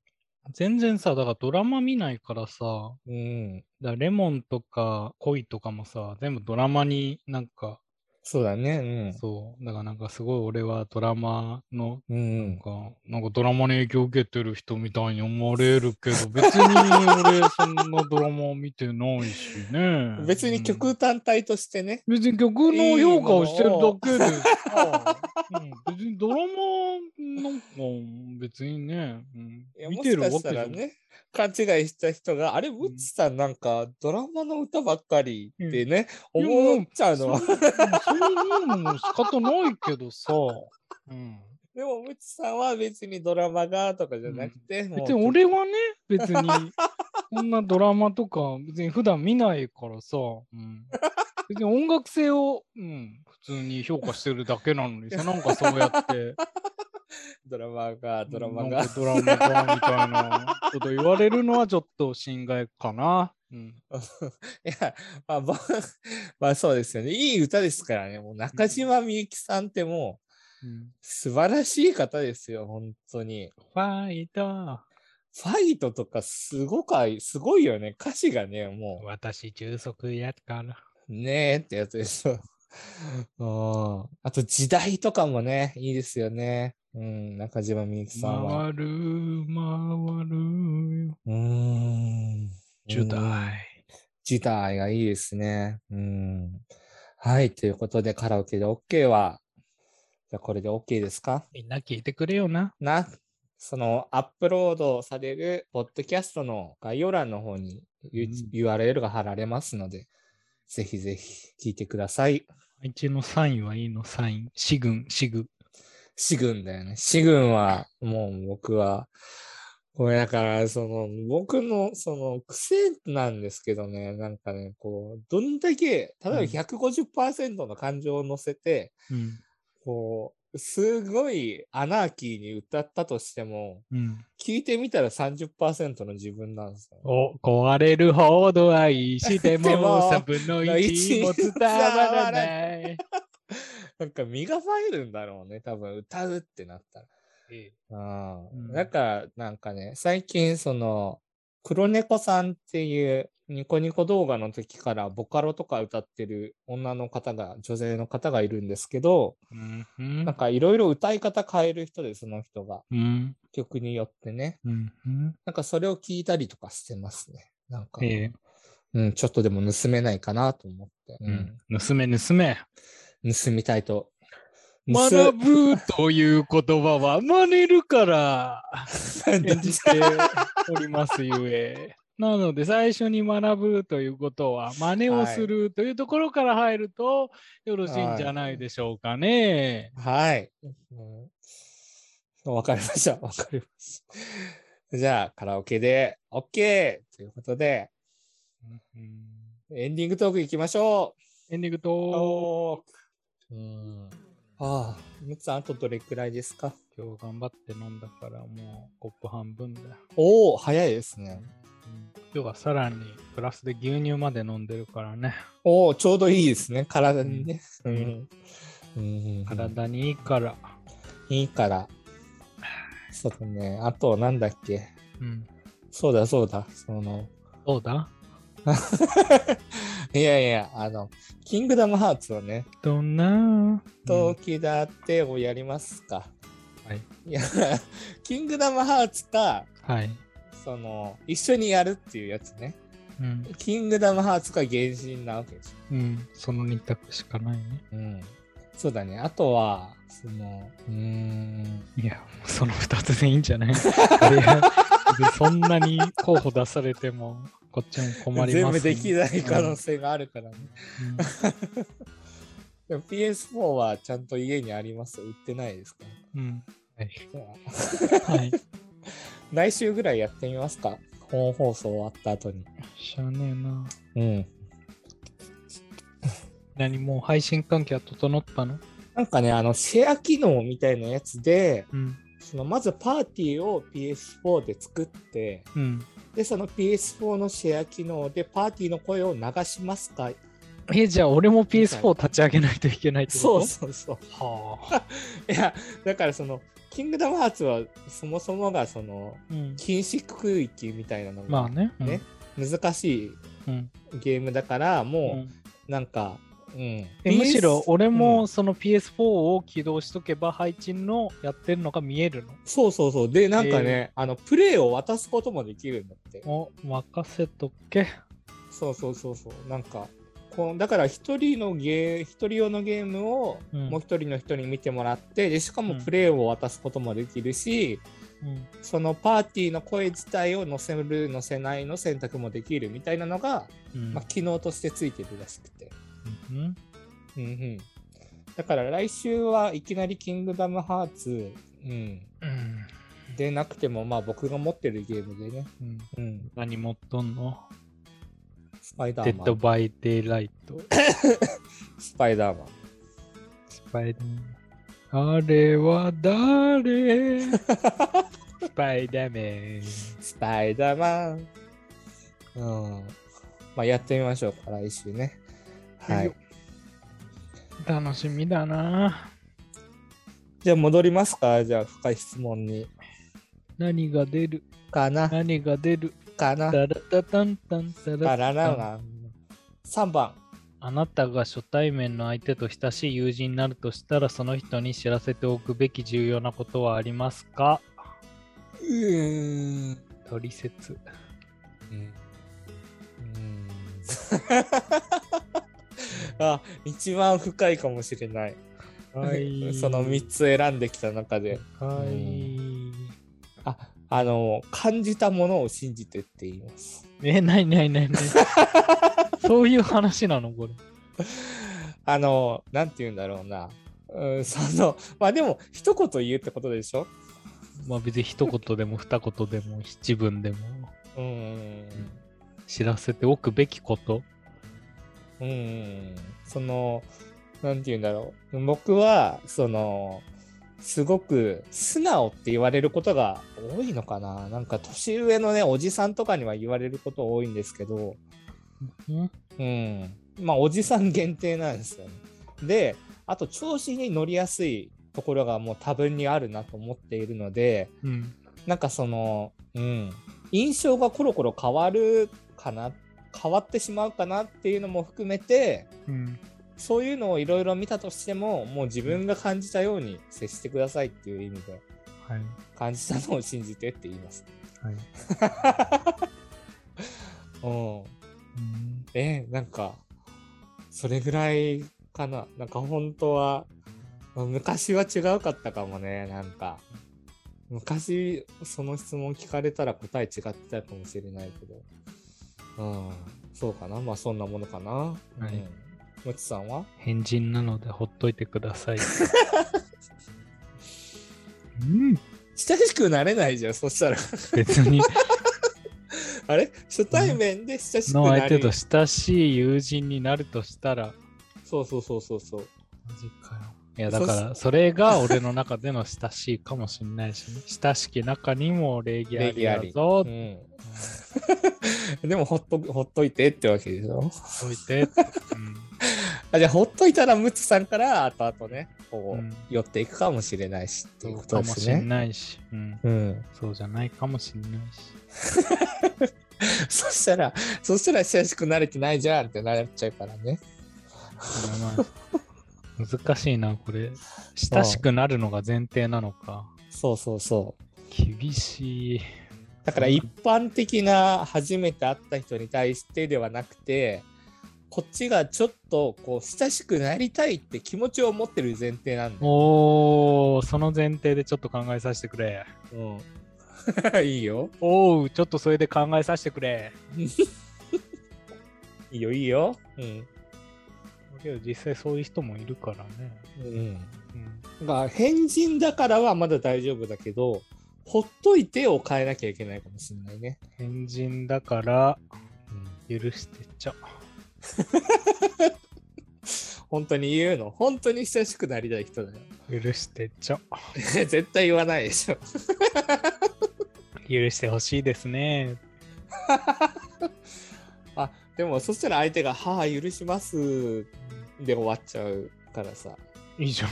全然さ、だからドラマ見ないからさ、う。うん。だからレモンとか恋とかもさ、全部ドラマになんかそうだね。そう。だからなんかすごい俺はドラマの、うん。うなんん。か、なんかドラマに影響を受けてる人みたいに思われるけど、別に俺そんなドラマ見てないしね。別にうん曲単体としてね。別に曲の評価をしてるだけでさ、うん、別にドラマなんか別にね、うん見てるわけじゃん。したらね、勘違いした人が、あれ、ムッツさんなんかドラマの歌ばっかりってね、うん。思っちゃうの。は。そういうのも仕方ないけどさ、うん、でも、ムツさんは別にドラマがとかじゃなくて、もう別に俺はね、別にそんなドラマとか別に普段見ないからさ、うん、別に音楽性を、うん、普通に評価してるだけなのにさ、なんかそうやって。ドラマが、ドラマがか。ドラマがみたいなこと言われるのはちょっと心外かな。うん。いや、まあ、ぼ まあそうですよね。いい歌ですからね。もう中島みゆきさんってもううん、素晴らしい方ですよ、本当に。ファイトファイトとかすごかい、すごいよね。歌詞がね、も私中足やから。う、ねえってやつですよ。うんあと時代とかもね、いいですよね。うん、中島みゆきさんは。回る、回るよ。うーん。時うん代。時代がいいですね。うん。はい。ということで、カラオケで OK は、じゃあこれで OK ですか？みんな聞いてくれよな。な、そのアップロードされるポッドキャストの概要欄の方に URL が貼られますので、ぜひぜひ聞いてください。うちのサインはいいの、サイン。シグン、シグ。シグンだよね。シグンは、もう僕は、これだから、その、僕の、その、癖なんですけどね、なんかね、こう、どんだけ、例えばうん150%の感情を乗せて、うん。こう、すごいアナーキーに歌ったとしても、うん。聞いてみたら30%の自分なんですよ。お、壊れるほど愛しても でも3分の1も伝わらない。なんか身が入るんだろうね、多分歌うってなったら。うんうん。だから、なんかね、最近、その、黒猫さんっていうニコニコ動画の時からボカロとか歌ってる女の方が、女性の方がいるんですけど、うん。うんなんかいろいろ歌い方変える人で、その人が。うん。曲によってね。うん。うん。なんかそれを聞いたりとかしてますね。なんか、ええ。うん、ちょっとでも盗めないかなと思って。ううんん。盗め、盗め。盗みたいと。盗学ぶという言葉は真似るから 演じておりますゆえ。なので最初に学ぶということは真似をするというところから入るとよろしいんじゃないでしょうかね。はい。うんわかりました。わかりました。じゃあ、カラオケで OK! ということで、うんエンディングトークいきましょエンディングう。とうん。ああ、むつさん、あとどれくらいですか？今日頑張って飲んだからもうコップ半分だ。おお、早いですね。うん今日はさらにプラスで牛乳まで飲んでるからね。おお、ちょうどいいですね。体にね。ううんん。うん、体にいいから。いいから。そうだね。あと、なんだっけ？うん。そうだ、そうだ。その、どうだ いやいや、あの、キングダムハーツをね、どんな？時だってをやりますか。はい。いや、キングダムハーツか、はい。その、一緒にやるっていうやつね。うん。キングダムハーツか原神なわけでしうん。その2択しかないね。ょ。うん。そうだね。あとは、その、うーん。いや、その2つでいいんじゃない？そんなに候補出されても、こっちも困り全ます、部できない可能性があるからね。うんでも PS4 はちゃんと家にあります売ってないですか？うん。はい。はい。来週ぐらいやってみますか？本放送終わった後に。しゃあねえな。うん。何もう配信環境は整ったの？なんかね、あの、シェア機能みたいなやつで、うん。そのまずパーティーを PS4 で作って、うん。で、その PS4 のシェア機能でパーティーの声を流しますか？え、じゃあ俺も PS4 立ち上げないといけないってそうこと？そうそう。はあ。いや、だからその、キングダムハーツはそもそもがその、うん。禁止区域みたいなのがまあね。うんね、難しいうん。ゲームだから、うもん。うなんかうん。えむしろ俺うんもその PS4 を起動しとけば配置のやってるのが見えるの？そうそうそう。で、なんかね、あの、プレイを渡すこともできるんだって。お、任せとけ。そうそうそうそう。なんか、こうだから一人のゲー、一人用のゲームをうん。もう一人の人に見てもらって、でしかもうん。プレイを渡すこともできるし、うん。そのパーティーの声自体を載せる、載せないの選択もできるみたいなのが、うん。まあ、機能としてついてるらしくて。うん。うんうん。だから来週はいきなりキングダムハーツ、うん、うん。でなくても、まあ僕が持ってるゲームでね、うん。うん、何持っとんの？スパイダデッドーマン。バイデイライト。スパイダーマン。スパイダーマン。あれは誰？スパイダーメン。スパイダーマン。うん。まあやってみましょうか、来週ね。はい。楽しみだな。じゃあ戻りますか？じゃあ深い質問に。何が出る？かな何が出る？かなタラタタンタンタバラタンラララ3番。あなたが初対面の相手と親しい友人になるとしたらその人に知らせておくべき重要なことはありますか？うーん。取説。うん。あ、一番深いかもしれない。はい。その3つ選んできた中で。はい。あ、あの、感じたものを信じてって言います。え、ないないないない。そういう話なの？これ。あの、なんて言うんだろうな。うん、その、まあでも、一言言うってことでしょ？まあ別に一言でも二言でも七文でもうん。知らせておくべきこと。うん。その、なんて言うんだろう。僕は、その、すごく素直って言われることが多いのかな。なんか年上のね、おじさんとかには言われること多いんですけど、んうん。まあ、おじさん限定なんですよね。で、あと、調子に乗りやすいところがもう多分にあるなと思っているので、うん。なんかその、うん。印象がコロコロ変わるかな、変わってしまうかなっていうのも含めて、うん。そういうのをいろいろ見たとしても、もう自分が感じたように接してくださいっていう意味で、はい。感じたのを信じてって言います。はい。うん。うんえ、なんか、それぐらいかな。なんか本当は、まあ昔は違うかったかもね、なんか。昔、その質問聞かれたら答え違ってたかもしれないけど。うん。そうかな。まあそんなものかな。はいうん。むつさんは？変人なのでほっといてください。うん。親しくなれないじゃん、そしたら。別に あれ？初対面で親しくなりの相手と親しい友人になるとしたら、そうそうそうそうそう。マジかよ。いやだからそれが俺の中での親しいかもしれないし、ね、親しき中にも礼儀ありだぞう。ん。でもほっと、ほっといてってわけでしょ？といて。うんあじゃあ、ほっといたらムツさんから後々ね、こう、うん寄っていくかもしれないしっていうことかもしれですね。ないし、うん、うん。そうじゃないかもしれないし。そしたら、そしたら親しくなれてないじゃんってなっちゃうからね。難しいな、これ。親しくなるのが前提なのか。そうそうそう。厳しい。だから一般的な初めて会った人に対してではなくて、こっちがちょっとこう親しくなりたいって気持ちを持ってる前提なん。おー、その前提でちょっと考えさせてくれ。うん。いいよ。おう、ちょっとそれで考えさせてくれ。いいよ、いいよ。うん。けど実際そういう人もいるからね。うん。うん、が変人だからはまだ大丈夫だけど、ほっといてを変えなきゃいけないかもしれないね。変人だから許してちゃ。本当に言うの？本当に親しくなりたい人だよ。許してちゃ。絶対言わないでしょ。許してほしいですね。あ、でもそしたら相手が、はあ、許しますで終わっちゃうからさ。いいじゃん。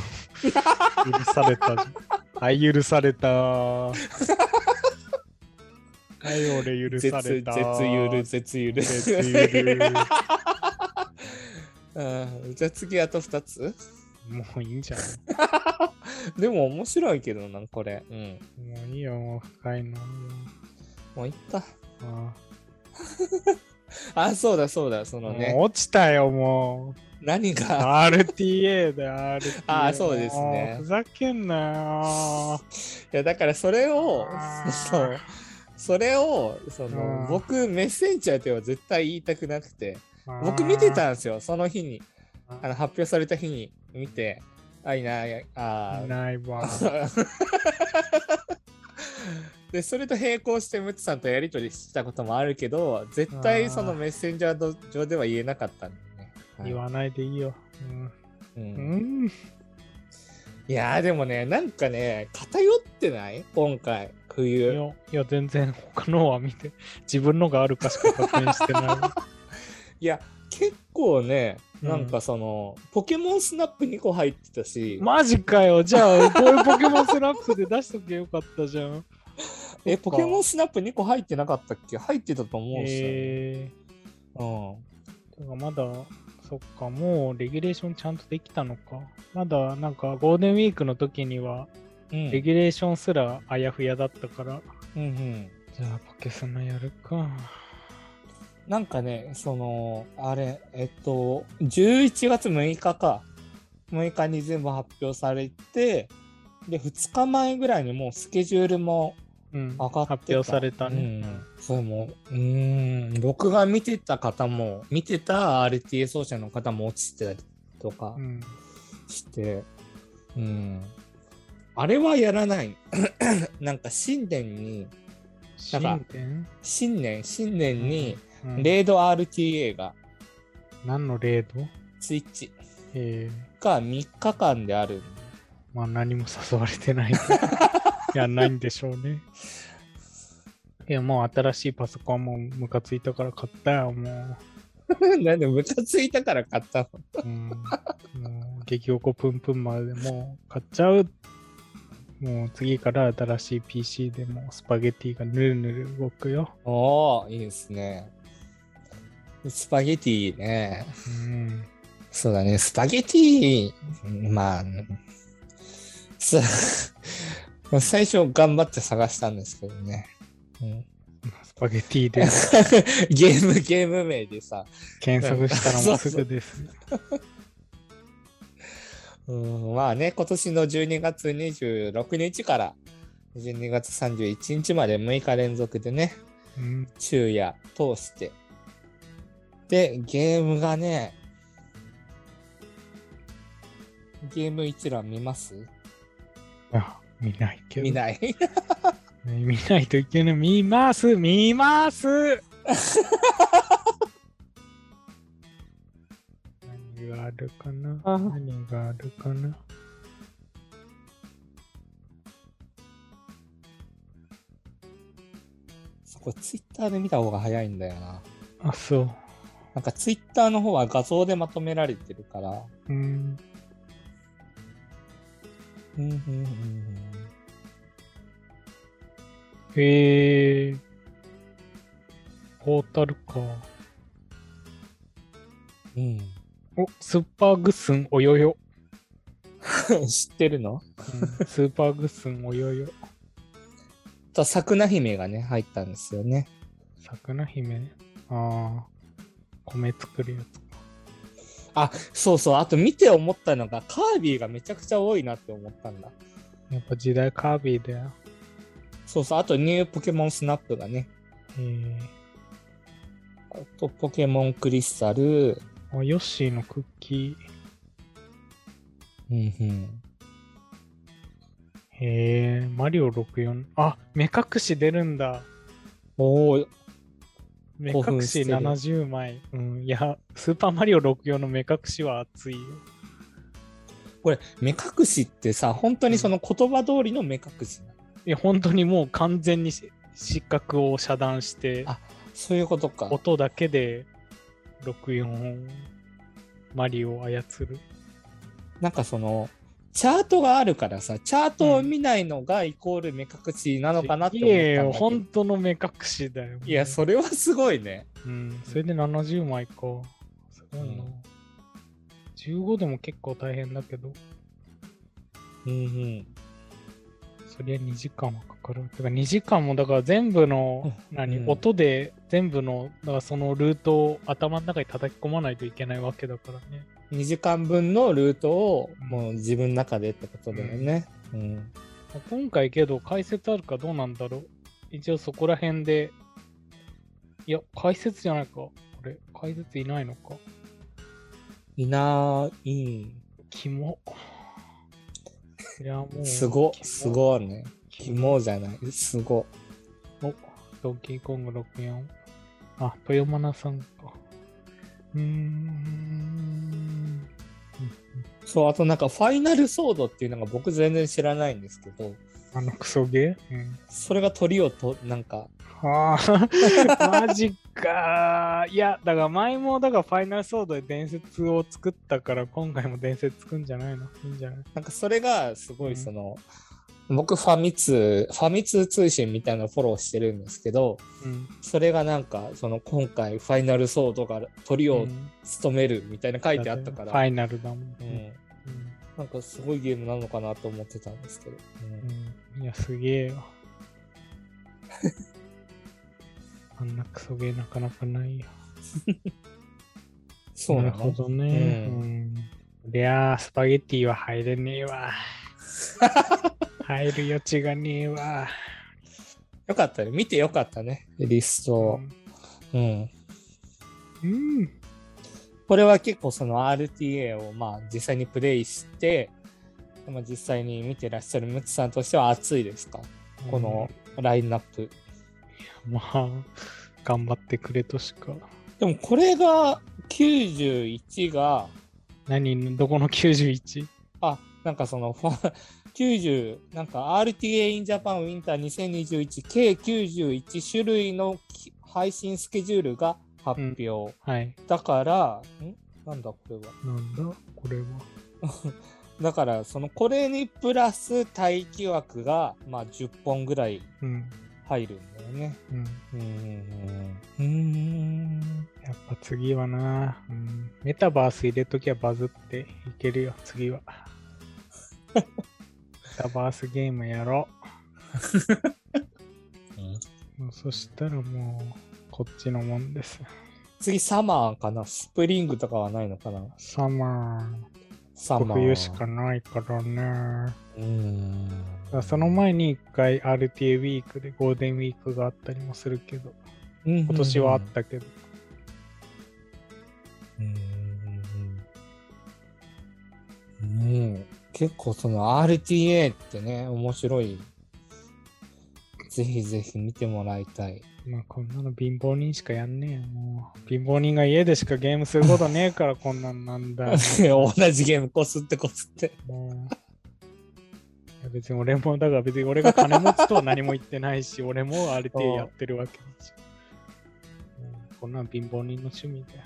許された。はい、許された。はい、俺許絶、され絶た。ゆる、絶ゆる。絶ゆる。うん、じゃあ次あと2つ？もういいんじゃない？でも面白いけどな、これ。うん。もういいよ、もう深いの。ももういった。うあ あ、そうだそうだ、そあのね。落ちたよ、も何う。が RTA だよ、RTA。あーそうですねもふざけんなよ。いやだからそれをそうそれをそのうん僕メッセンジャーでは絶対言いたくなくて僕見てたんですよその日に。あの発表された日に。見てあいないあいーないわ。でそれと並行してムツさんとやり取りしたこともあるけど絶対そのメッセンジャー上では言えなかったんでね、はい。言わないでいいよ。ううん。ん。うん。いやーでもねなんかね偏ってない？今回い冬や、いや全然他のは見て、自分のがあるかしか確認してない や結構ねうんなんかその、ポケモンスナップ2個入ってたし、い。マジかよ。じゃあ、こういうポケモンスナップで出しとけよかったじゃん。え、ポケモンンスナップ2個入ってなかったっけ？入ってたと思うんですよ、ね。えうん。ー、てかまだ、そっか、もうレギュレーションちゃんとできたのか。まだ、なんか、ゴールデンウィークの時には、うんレギュレーションすらあやふやだったから、うんうん。じゃあ、ポケスナやるか。なんかね、その、あれ、えっと、11月6日か。6日に全部発表されて、で、2日前ぐらいにもうスケジュールもうん、上がってた発表されたね。うん、そうもう、うーん、僕が見てた方も、見てた RTA 奏者の方も落ちてたりとかうん。して、うん。あれはやらない。なんか新年に、なん新年、新年に、うんレード RTA が、何のレード？ツイッチえー、が3日間である。まあ何も誘われてない とやんないんでしょうね。いや、もう新しいパソコンもムカついたから買ったよ、も なんでムカついたから買ったの？う。うん、もう激おこぷんぷんまでもう買っちゃう。もう次から新しい PC でもうスパゲティがぬるぬる動くよ。おー、いいですね。スパゲティね。うん。そうだね、スパゲティ、まあ、す最初頑張って探したんですけどね。うんスパゲティで ゲーム、ゲーム名でさ、検索したらもうすぐです。うん、まあね、今年の12月26日から12月31日まで6日連続でね、うん。昼夜通して。で、ゲームがね、ゲーム一覧見ます？あ、見ないけど。見ない。ね見ないといけない。見ます見ます 何があるかな？あ何があるかな？そこツイッターで見た方が早いんだよな。あ、そう。なんかツイッターの方は画像でまとめられてるから。うん。うんうんうんえー。ポータルか。うん。お、スーパーグッスンおよよ。うん、知ってるの？うんスーパーグッスンおよよ。と、桜姫がね、入ったんですよね。桜姫？ああ。米作るやつか。あ、そうそう。あと見て思ったのが、カービィがめちゃくちゃ多いなって思ったんだ。やっぱ時代カービィだよ。そうそう。あとニューポケモンスナップがね。えー。あとポケモンクリスタル。あ、ヨッシーのクッキー。うんうん。へえ、マリオ64。あ、目隠し出るんだ。おお、目隠ししてる70枚。うん、いや、スーパーマリオ64の目隠しは熱いよ。これ、目隠しってさ、本当にその言葉通りの目隠しいや、本当にもう完全にし視覚を遮断して、あそういうことか。音だけで64マリオを操る。なんかその、チャートがあるからさ、チャートを見ないのがイコール目隠しなのかなって思ったんだいやいや、けど本当の目隠しだよ。いや、それはすごいね。うん、それで70枚か。すごいな。15でも結構大変だけど、うんうん。そりゃ2時間はかかる。てか2時間もだから全部の、何、うん音で全部の、だからそのルートを頭の中に叩き込まないといけないわけだからね。2時間分のルートをもう自分の中でってことだよね。うん。今回けど解説あるかどうなんだろう。一応そこら辺で、いや、解説じゃないか。これ、解説いないのか。いない。キモ。いや、もう。すご、すごいね。キキモじゃない。すご。お、ドンキーコング64。あ、豊マナさんか。うーん。そう、あとなんかファイナルソードっていうのが僕全然知らないんですけど、あのクソゲー？うん。それが鳥をと、なんか、ああ、マジか。いや、だから前も、だからファイナルソードで伝説を作ったから、今回も伝説作るんじゃないの？いいんじゃない？なんかそれがすごうんいその、僕ファミ通、ファミ通通信みたいなのフォローしてるんですけど、うん。それがなんか、その今回ファイナルソードが鳥をうん務めるみたいな書いてあったから、ファイナルだもん。ううんん、なんかすごいゲームなのかなと思ってたんですけど。うんうんいや、すげえよ。あんなクソゲーなかなかないよ。そうななるほのどね。ううん。いやー、スパゲッティは入れねえわ。入る余地がねえわ。よかったね。見てよかったね。リストを。うん。うん。これは結構その RTA をまあ実際にプレイして、まあ、実際に見てらっしゃるムツさんとしては熱いですか？このラインナップ。まあ、頑張ってくれとしか。でもこれが91が、何、どこの 91? あ、なんかそのファ90、なんか RTA in Japan Winter 2021計91種類のき配信スケジュールが発表。はい。だから、ん？なんだこれは？なんだこれは？だから、そのこれにプラス待機枠が、まあ、10本ぐらいうん。入るんだよね。うん。うん。やっぱ次はな、うん、メタバース入れときゃバズっていけるよ、次は。メタバースゲームやろう。もうそしたらもう、こっちのもんです。次、サマーかな？スプリングとかはないのかな？サマー、サマー。冬しかないからね。うーん。だからその前に一回 RTA ウィークでゴールデンウィークがあったりもするけど、今今年はあったけど、うんうん結構その RTA ってね、面白い。ぜひぜひ見てもらいたい。まあこんなの貧乏人しかやんねえよ、もう。貧乏人が家でしかゲームすることねえからこんなんなんだよ。同じゲームこすってこすって。別に俺も、だから別に俺が金持ちとは何も言ってないし、俺も RTA やってるわけだし。うんこんなん貧乏人の趣味だよ。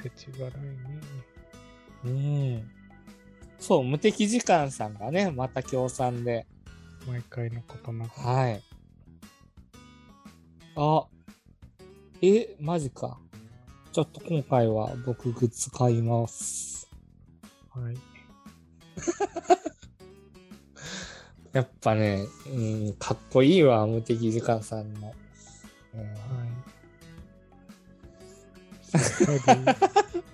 世知辛いね。うん。そう、無敵時間さんがね、また協賛で。毎回のことなく。はい。あ、え、マジか。ちょっと今回は僕グッズ買います。はい。やっぱね、うん、かっこいいわ、無敵時間さんの。うんはい。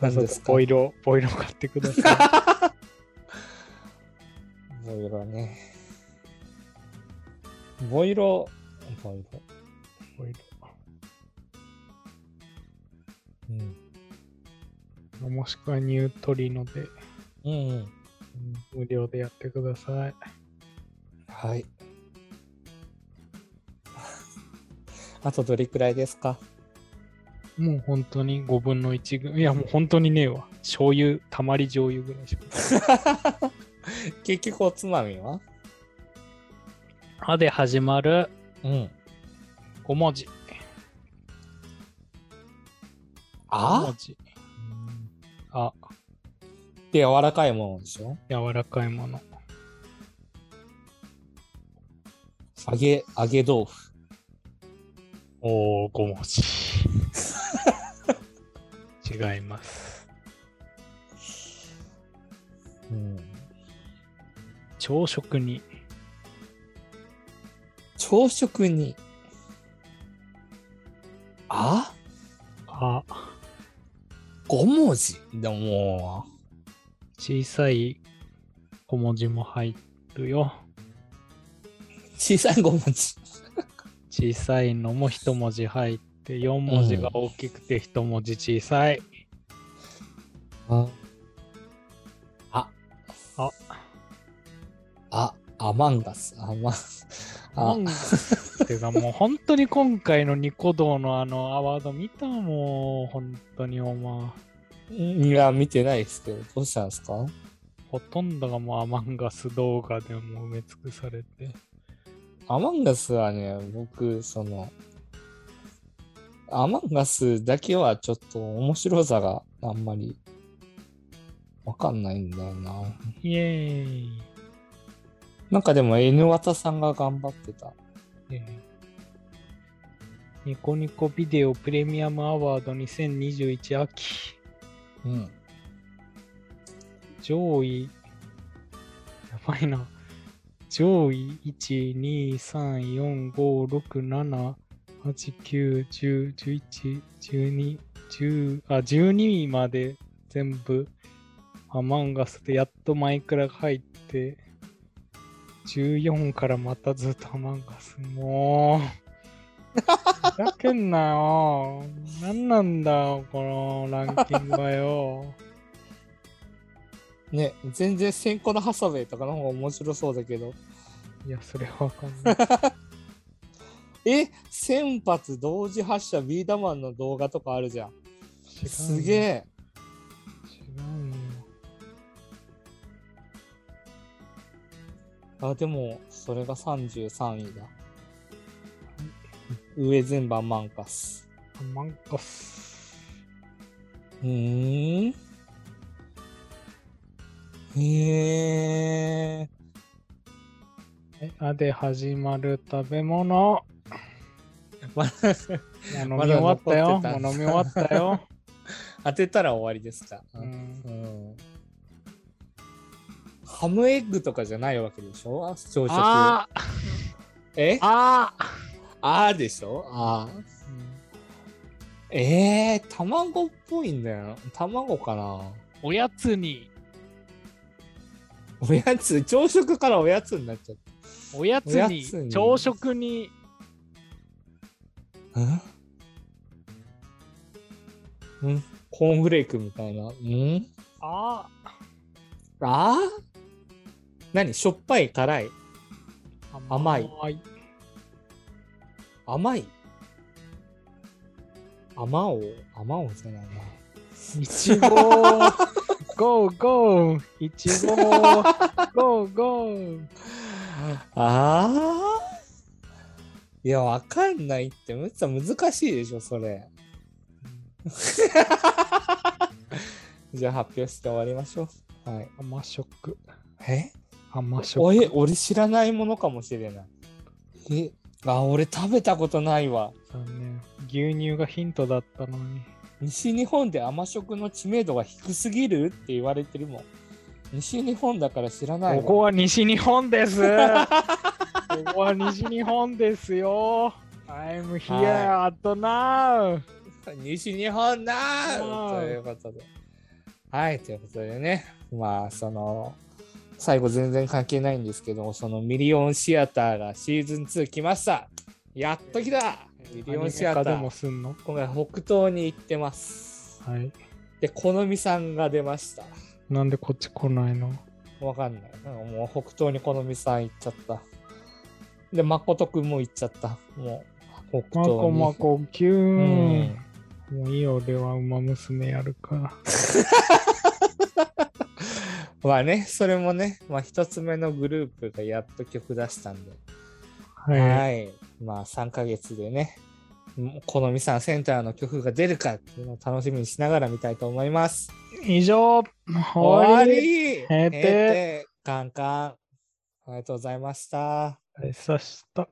何ですかボイロ、ボイロ買ってくださボイロね。ボイロ、ボイロ。い。ボイうん。ロ。もしくはニュートリノで、うん、うん。うん無料でやってください。はい。あとどれくらいですか？もう本当に5分の1ぐらい。いや、もう本当にねえわ。醤油、たまり醤油ぐらいしか。結局おつまみは？あで始まるうん。5文字。5あ文字。あ、って柔らかいものでしょ？柔らかいもの。揚げ、揚げ豆腐。おー、5文字。違います。うん、朝食に、朝食に。あ？あ、?5 文字？でもも小さい小文字も入るよ。う、小さい5文字。小さいのも一文字入って、4文字が大きくて一文字小さい。あ。あ。あ。あ、アマンガス。アマン。あうんてかもう本当に今回のニコ動のあのアワード見たもん、本当にお前。いや、見てないですけど、どうしたんですか？ほとんどがもうアマンガス動画でもう埋め尽くされて。アマンガスはね、僕、その、アマンガスだけはちょっと面白さがあんまりわかんないんだよな。イエーイ。なんかでも N ワタさんが頑張ってた。えーニコニコビデオプレミアムアワード2021秋。うん。上位、やばいな。上位1、2、3、4、5、6、7、8、9、10、11、12、10、あ、12位まで全部アマンガスでやっとマイクラが入って、14からまたずっとアマンガス。もう、ふざけんなよ。何なんだよ、このランキングはよ。ね、全然先行のハサウェイとかの方が面白そうだけど。いや、それはわかんない。え、1000発同時発射ビーダマンの動画とかあるじゃん。すげえ。え。違うよ。あ、でも、それが33位だ。上全部アマンガス。アマンガス。うーん。へえ。え、あで始まる食べ物。ま飲み終わったよ。もう飲み終わったよ。当てたら終わりですか。うんうんハムエッグとかじゃないわけでしょ？朝食。あえ？ーああーでしょ？あー。えー、卵っぽいんだよ。卵かな？おやつに、おやつ、朝食からおやつになっちゃっおやつおやに、つに朝食に、た。ん？うん？コーンフレークみたいな。ん？あ。あ？ー何？しょっぱい辛い？ー甘い。甘い。甘い？甘おう？甘おうじゃないな。いちごゴーゴー。いちごゴーゴー。ああいや、わかんないって、むっちゃ難しいでしょ、それ。じゃあ発表して終わりましょう。はい。甘食。え？甘食。おえ、俺知らないものかもしれない。え、あ、俺食べたことないわ。残念。牛乳がヒントだったのに。西日本で甘食の知名度が低すぎるって言われてるもん。西日本だから知らないわ。ここは西日本です。ここは西日本ですよ。I'm here at now. 西日本だうんということで。はい、ということでね、まあ、その、最後全然関係ないんですけど、そのミリオンシアターがシーズン2来ました。やっと来たミリオンシアター。すんの？今回北東に行ってます。はい。で、好みさんが出ました。なんでこっち来ないの？わかんない。うんもう北東に好みさん行っちゃった。で、誠くんも行っちゃった。もう、北ま東に。こまこキューうン。ん。もういいよ、俺は馬娘やるから。まあね、それもね、まあ一つ目のグループがやっと曲出したんで、はい。はい。まあ3ヶ月でね、好みさんセンターの曲が出るかっていうのを楽しみにしながら見たいと思います。以上、終わり。り閉店閉店カンカン。ありがとうございました。ありさした。